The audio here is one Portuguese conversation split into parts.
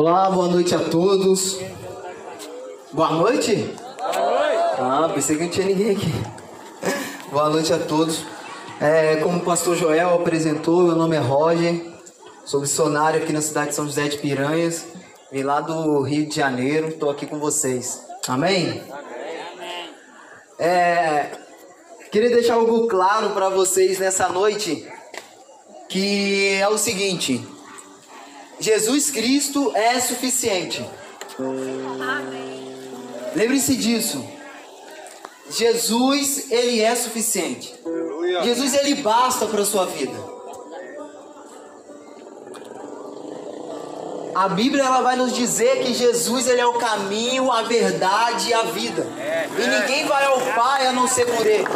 Olá, boa noite a todos. Boa noite? Boa noite. Ah, pensei que não tinha ninguém aqui. Boa noite a todos. É, como o pastor Joel apresentou, meu nome é Roger. Sou missionário aqui na cidade de São José de Piranhas. Vim lá do Rio de Janeiro. Estou aqui com vocês. Amém? Amém. É, queria deixar algo claro para vocês nessa noite. Que é o seguinte. Jesus Cristo é suficiente. Lembre-se disso. Jesus, ele é suficiente. Jesus, ele basta para sua vida. A Bíblia ela vai nos dizer que Jesus ele é o caminho, a verdade e a vida. E ninguém vai ao Pai a não ser por ele.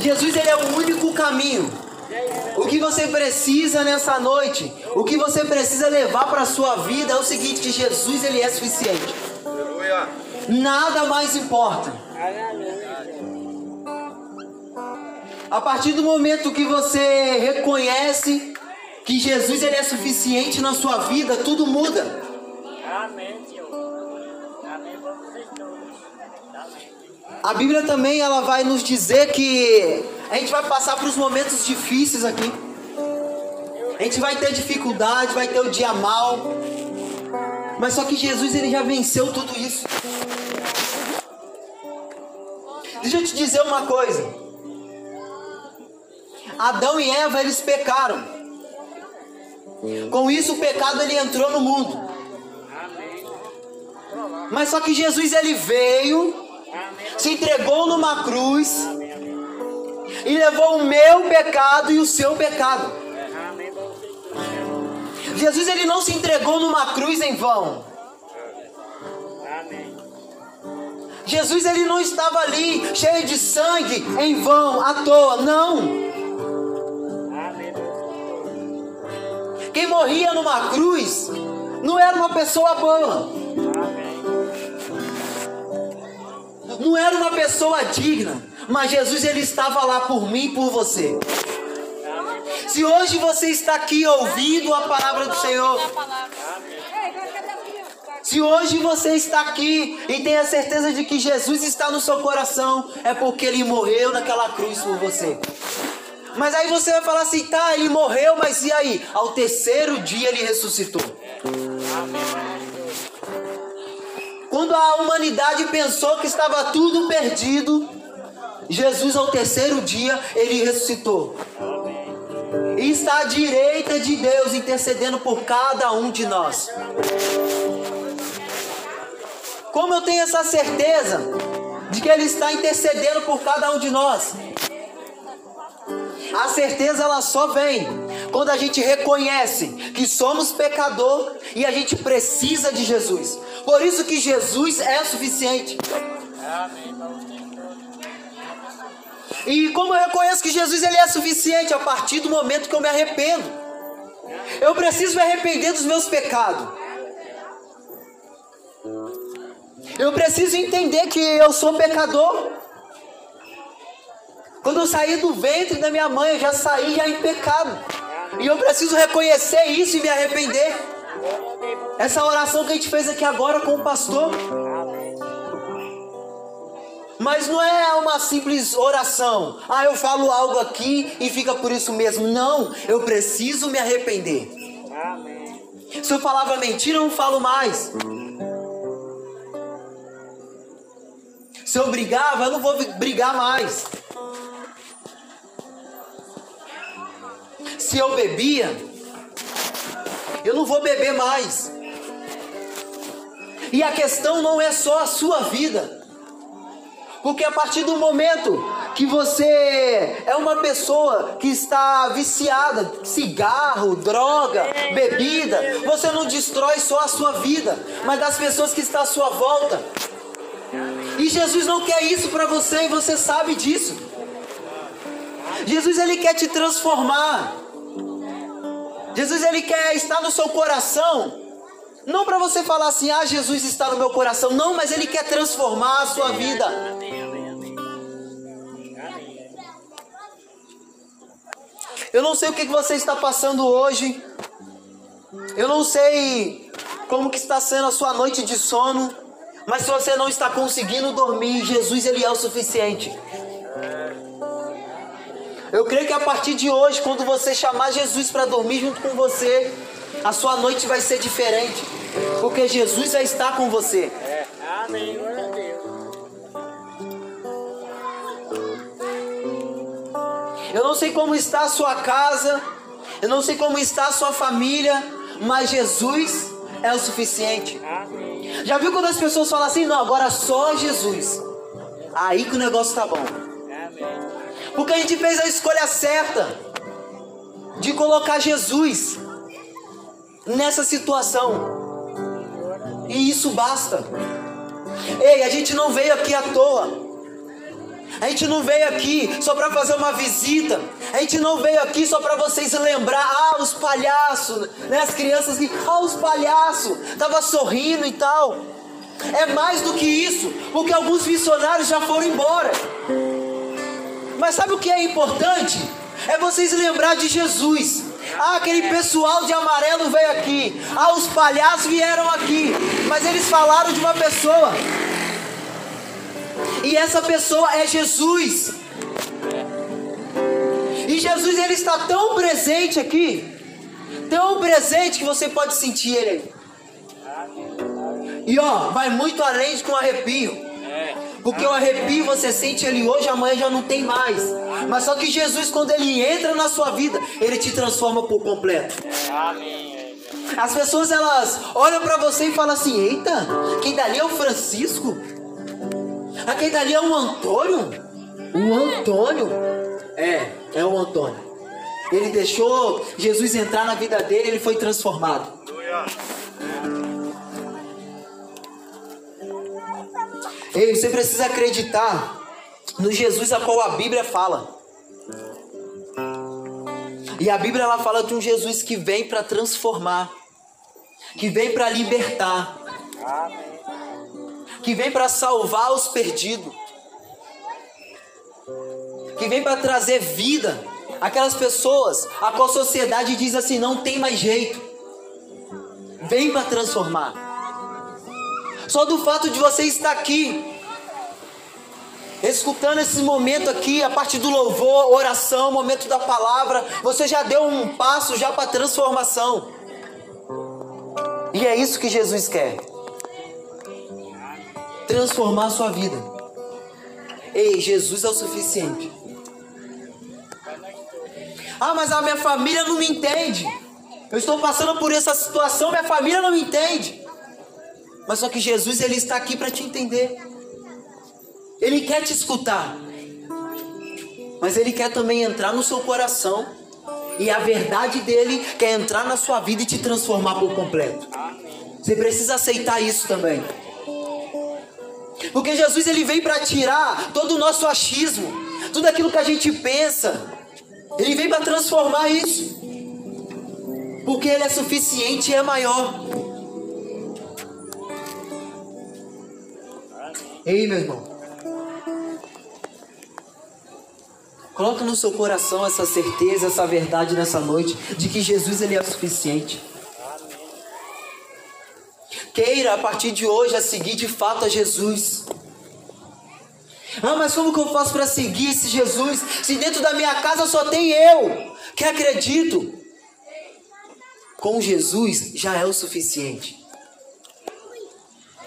Jesus ele é o único caminho. O que você precisa nessa noite, o que você precisa levar para a sua vida é o seguinte, que Jesus ele é suficiente. Nada mais importa. A partir do momento que você reconhece que Jesus ele é suficiente na sua vida, tudo muda. Amém, Senhor. Amém, A Bíblia também ela vai nos dizer que a gente vai passar por uns momentos difíceis aqui. A gente vai ter dificuldade, vai ter o dia mal. Mas só que Jesus ele já venceu tudo isso. Deixa eu te dizer uma coisa. Adão e Eva eles pecaram. Com isso o pecado ele entrou no mundo. Mas só que Jesus ele veio, se entregou numa cruz e levou o meu pecado e o seu pecado. Jesus ele não se entregou numa cruz em vão. Jesus ele não estava ali cheio de sangue em vão, à toa, não. Quem morria numa cruz não era uma pessoa boa. Não era uma pessoa digna. Mas Jesus ele estava lá por mim e por você. Se hoje você está aqui ouvindo a palavra do Senhor, se hoje você está aqui e tem a certeza de que Jesus está no seu coração, é porque ele morreu naquela cruz por você. Mas aí você vai falar assim, tá, ele morreu, mas e aí? Ao terceiro dia ele ressuscitou. Quando a humanidade pensou que estava tudo perdido, Jesus ao terceiro dia ele ressuscitou. E está à direita de Deus intercedendo por cada um de nós. Como eu tenho essa certeza de que ele está intercedendo por cada um de nós? A certeza ela só vem quando a gente reconhece que somos pecador e a gente precisa de Jesus. Por isso que Jesus é suficiente. E como eu reconheço que Jesus ele é suficiente a partir do momento que eu me arrependo. Eu preciso me arrepender dos meus pecados. Eu preciso entender que eu sou pecador. Quando eu saí do ventre da minha mãe, eu já saí já em pecado. E eu preciso reconhecer isso e me arrepender. Essa oração que a gente fez aqui agora com o pastor. Mas não é uma simples oração. Ah, eu falo algo aqui e fica por isso mesmo. Não, eu preciso me arrepender. Se eu falava mentira, eu não falo mais. Se eu brigava, eu não vou brigar mais. Se eu bebia, eu não vou beber mais. E a questão não é só a sua vida. Porque a partir do momento que você é uma pessoa que está viciada, cigarro, droga, bebida, você não destrói só a sua vida, mas das pessoas que estão à sua volta. E Jesus não quer isso para você e você sabe disso. Jesus ele quer te transformar. Jesus ele quer estar no seu coração. Não para você falar assim, ah, Jesus está no meu coração. Não, mas ele quer transformar a sua vida. Eu não sei o que você está passando hoje. Eu não sei como que está sendo a sua noite de sono. Mas se você não está conseguindo dormir, Jesus ele é o suficiente. Eu creio que a partir de hoje, quando você chamar Jesus para dormir junto com você, a sua noite vai ser diferente. Porque Jesus vai estar com você. É, amém. Eu não sei como está a sua casa, eu não sei como está a sua família, mas Jesus é o suficiente. Já viu quando as pessoas falam assim, não, agora só Jesus. Aí que o negócio tá bom. Porque a gente fez a escolha certa de colocar Jesus nessa situação. E isso basta. Ei, a gente não veio aqui à toa. A gente não veio aqui só para fazer uma visita. A gente não veio aqui só para vocês lembrar, ah, os palhaços, né? As crianças que, ah, os palhaços, tava sorrindo e tal. É mais do que isso, porque alguns missionários já foram embora. Mas sabe o que é importante? É vocês lembrar de Jesus. Ah, aquele pessoal de amarelo veio aqui. Ah, os palhaços vieram aqui. Mas eles falaram de uma pessoa. E essa pessoa é Jesus. E Jesus ele está tão presente aqui, tão presente que você pode sentir ele. E ó, vai muito além de um arrepio. Porque o arrepio você sente ele hoje, amanhã já não tem mais. Mas só que Jesus, quando ele entra na sua vida, ele te transforma por completo. As pessoas elas olham para você e falam assim: Eita, quem dali é o Francisco? Ah, quem dali é o Antônio? O Antônio? É, é o Antônio. Ele deixou Jesus entrar na vida dele, ele foi transformado. Ei, você precisa acreditar no Jesus a qual a Bíblia fala. E a Bíblia ela fala de um Jesus que vem para transformar, que vem para libertar, que vem para salvar os perdidos, que vem para trazer vida aquelas pessoas a qual a sociedade diz assim não tem mais jeito. Vem para transformar. Só do fato de você estar aqui, escutando esse momento aqui, a parte do louvor, oração, momento da palavra, você já deu um passo já para transformação. E é isso que Jesus quer. Transformar a sua vida. Ei, Jesus é o suficiente. Ah, mas a minha família não me entende. Eu estou passando por essa situação, minha família não me entende. Mas só que Jesus ele está aqui para te entender. Ele quer te escutar. Mas ele quer também entrar no seu coração. E a verdade dele quer entrar na sua vida e te transformar por completo. Você precisa aceitar isso também. Porque Jesus ele veio para tirar todo o nosso achismo, tudo aquilo que a gente pensa. Ele veio para transformar isso. Porque ele é suficiente e é maior. Ei, meu irmão. Coloca no seu coração essa certeza, essa verdade nessa noite de que Jesus ele é suficiente. Queira a partir de hoje a seguir de fato a Jesus. Ah, mas como que eu faço para seguir esse Jesus se dentro da minha casa só tem eu que acredito? Com Jesus já é o suficiente.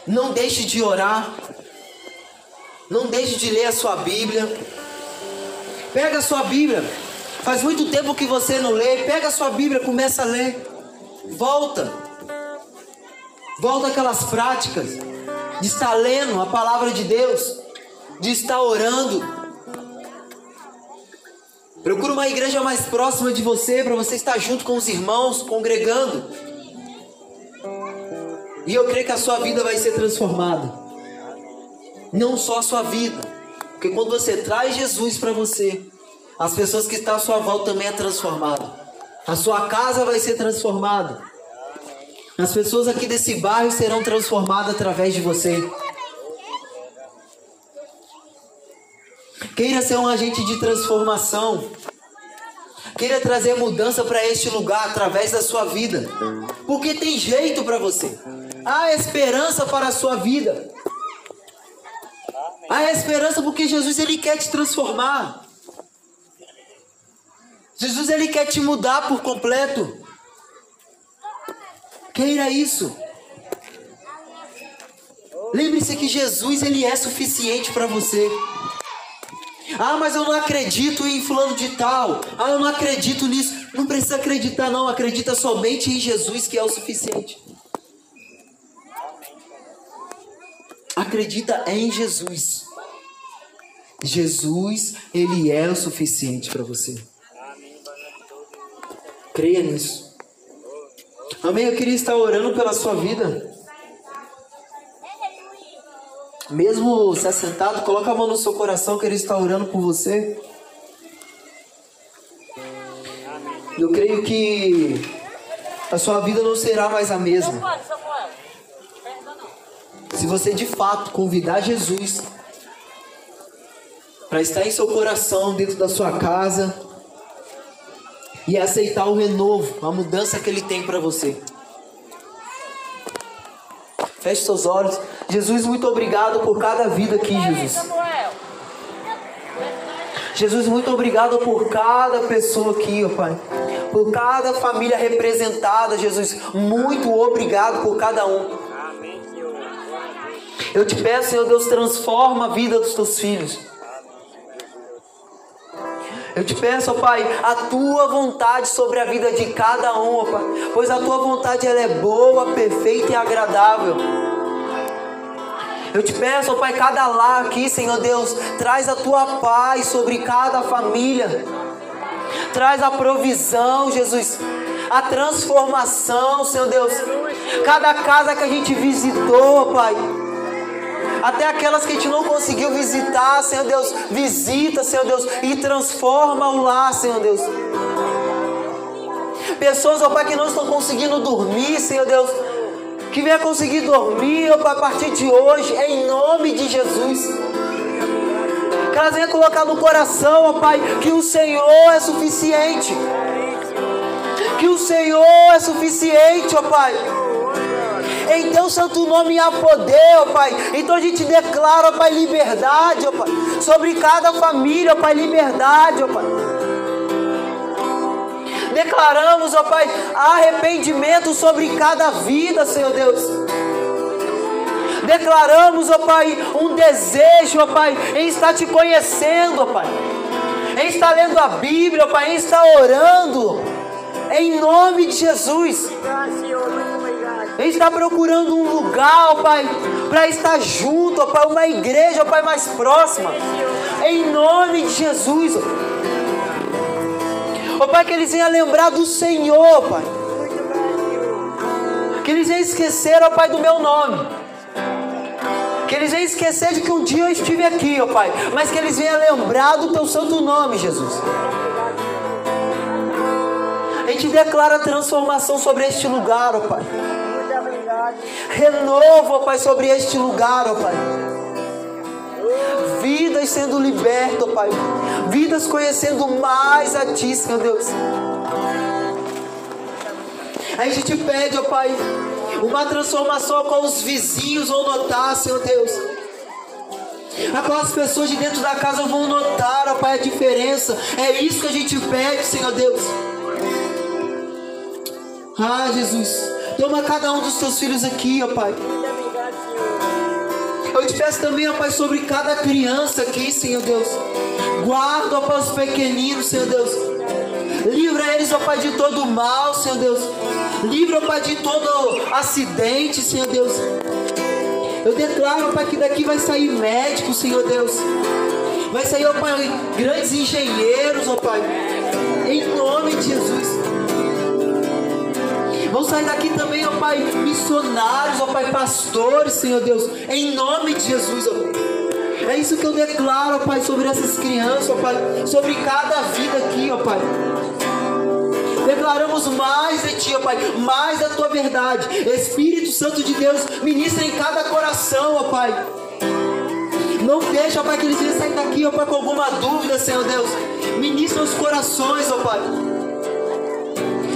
Não deixe de orar. Não deixe de ler a sua Bíblia. Pega a sua Bíblia. Faz muito tempo que você não lê. Pega a sua Bíblia, começa a ler. Volta. Volta aquelas práticas de estar lendo a palavra de Deus, de estar orando. Procura uma igreja mais próxima de você para você estar junto com os irmãos, congregando. E eu creio que a sua vida vai ser transformada. Não só a sua vida, porque quando você traz Jesus para você, as pessoas que estão à sua volta também é transformada. A sua casa vai ser transformada. As pessoas aqui desse bairro serão transformadas através de você. Queira ser um agente de transformação. queira trazer mudança para este lugar através da sua vida. Porque tem jeito para você. Há esperança para a sua vida. Há esperança porque Jesus ele quer te transformar. Jesus ele quer te mudar por completo. Queira isso. Lembre-se que Jesus ele é suficiente para você. Ah, mas eu não acredito em fulano de tal. Ah, eu não acredito nisso. Não precisa acreditar não, acredita somente em Jesus que é o suficiente. Acredita em Jesus. Jesus, ele é o suficiente para você. Creia nisso. Amém. Eu queria estar orando pela sua vida. Mesmo se assentado, coloca a mão no seu coração que ele está orando por você. Eu creio que a sua vida não será mais a mesma. Se você de fato convidar Jesus para estar em seu coração, dentro da sua casa e aceitar o renovo, a mudança que ele tem para você. Feche seus olhos. Jesus, muito obrigado por cada vida aqui, Jesus. Jesus, muito obrigado por cada pessoa aqui, ó Pai. Por cada família representada, Jesus. Muito obrigado por cada um. Eu te peço, Senhor Deus, transforma a vida dos teus filhos. Eu te peço, ó Pai, a tua vontade sobre a vida de cada um, ó Pai, pois a tua vontade ela é boa, perfeita e agradável. Eu te peço, ó Pai, cada lar aqui, Senhor Deus, traz a tua paz sobre cada família. Traz a provisão, Jesus. A transformação, Senhor Deus. Cada casa que a gente visitou, Pai. Até aquelas que a gente não conseguiu visitar, Senhor Deus. Visita, Senhor Deus. E transforma o lar, Senhor Deus. Pessoas, ó Pai, que não estão conseguindo dormir, Senhor Deus que venha conseguir dormir a partir de hoje, em nome de Jesus. Que elas venham colocar no coração, ó Pai, que o Senhor é suficiente. Que o Senhor é suficiente, ó Pai. Em teu santo nome há poder, ó Pai. Então a gente declara, ó Pai, liberdade, ó Pai. Sobre cada família, ó Pai, liberdade, ó Pai. Declaramos, ó Pai, arrependimento sobre cada vida, Senhor Deus. Declaramos, ó Pai, um desejo, ó Pai, em estar te conhecendo, ó Pai. Em estar lendo a Bíblia, ó Pai, em estar orando. Em nome de Jesus. Em estar procurando um lugar, ó Pai, para estar junto, ó Pai, uma igreja, ó Pai, mais próxima. Em nome de Jesus, ó. Ó Pai, que eles venham lembrar do Senhor, Pai. Que eles venham esquecer, ó Pai, do meu nome. Que eles venham esquecer de que um dia eu estive aqui, ó Pai. Mas que eles venham lembrar do teu santo nome, Jesus. A gente declara transformação sobre este lugar, ó Pai. Renovo, ó Pai, sobre este lugar, ó Pai vidas sendo libertas, Pai. Vidas conhecendo mais a Ti, Senhor Deus. A gente te pede, ó Pai, uma transformação com os vizinhos vão notar, Senhor Deus. Aquelas pessoas de dentro da casa vão notar, ó Pai, a diferença. É isso que a gente pede, Senhor Deus. Ah, Jesus. Toma cada um dos teus filhos aqui, ó Pai. Eu te peço também, ó Pai, sobre cada criança aqui, Senhor Deus. Guarda, ó Pai, os pequeninos, Senhor Deus. Livra eles, ó Pai, de todo mal, Senhor Deus. Livra, ó Pai, de todo acidente, Senhor Deus. Eu declaro, ó Pai, que daqui vai sair médico, Senhor Deus. Vai sair, ó Pai, grandes engenheiros, ó Pai. Em nome de Jesus. Vão sair daqui também, ó Pai, missionários, ó Pai, pastores, Senhor Deus, em nome de Jesus, ó Pai. É isso que eu declaro, ó Pai, sobre essas crianças, ó Pai, sobre cada vida aqui, ó Pai. Declaramos mais de Ti, ó Pai, mais da Tua verdade. Espírito Santo de Deus, ministra em cada coração, ó Pai. Não deixa, ó Pai, que eles venham sair daqui, ó Pai, com alguma dúvida, Senhor Deus. Ministra os corações, ó Pai.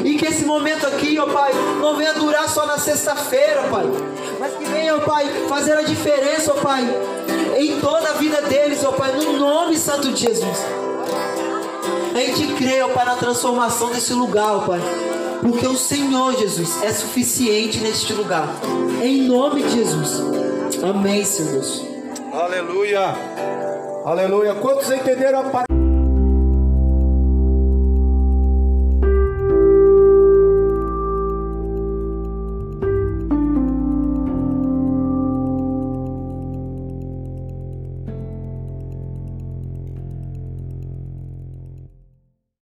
E que esse momento aqui, ó Pai, não venha durar só na sexta-feira, Pai. Mas que venha, ó Pai, fazer a diferença, ó Pai, em toda a vida deles, ó Pai, no nome santo de Jesus. A gente crê, ó Pai, na transformação desse lugar, ó Pai. Porque o Senhor Jesus é suficiente neste lugar. Em nome de Jesus. Amém, Senhor Deus. Aleluia. Aleluia. Quantos entenderam a palavra?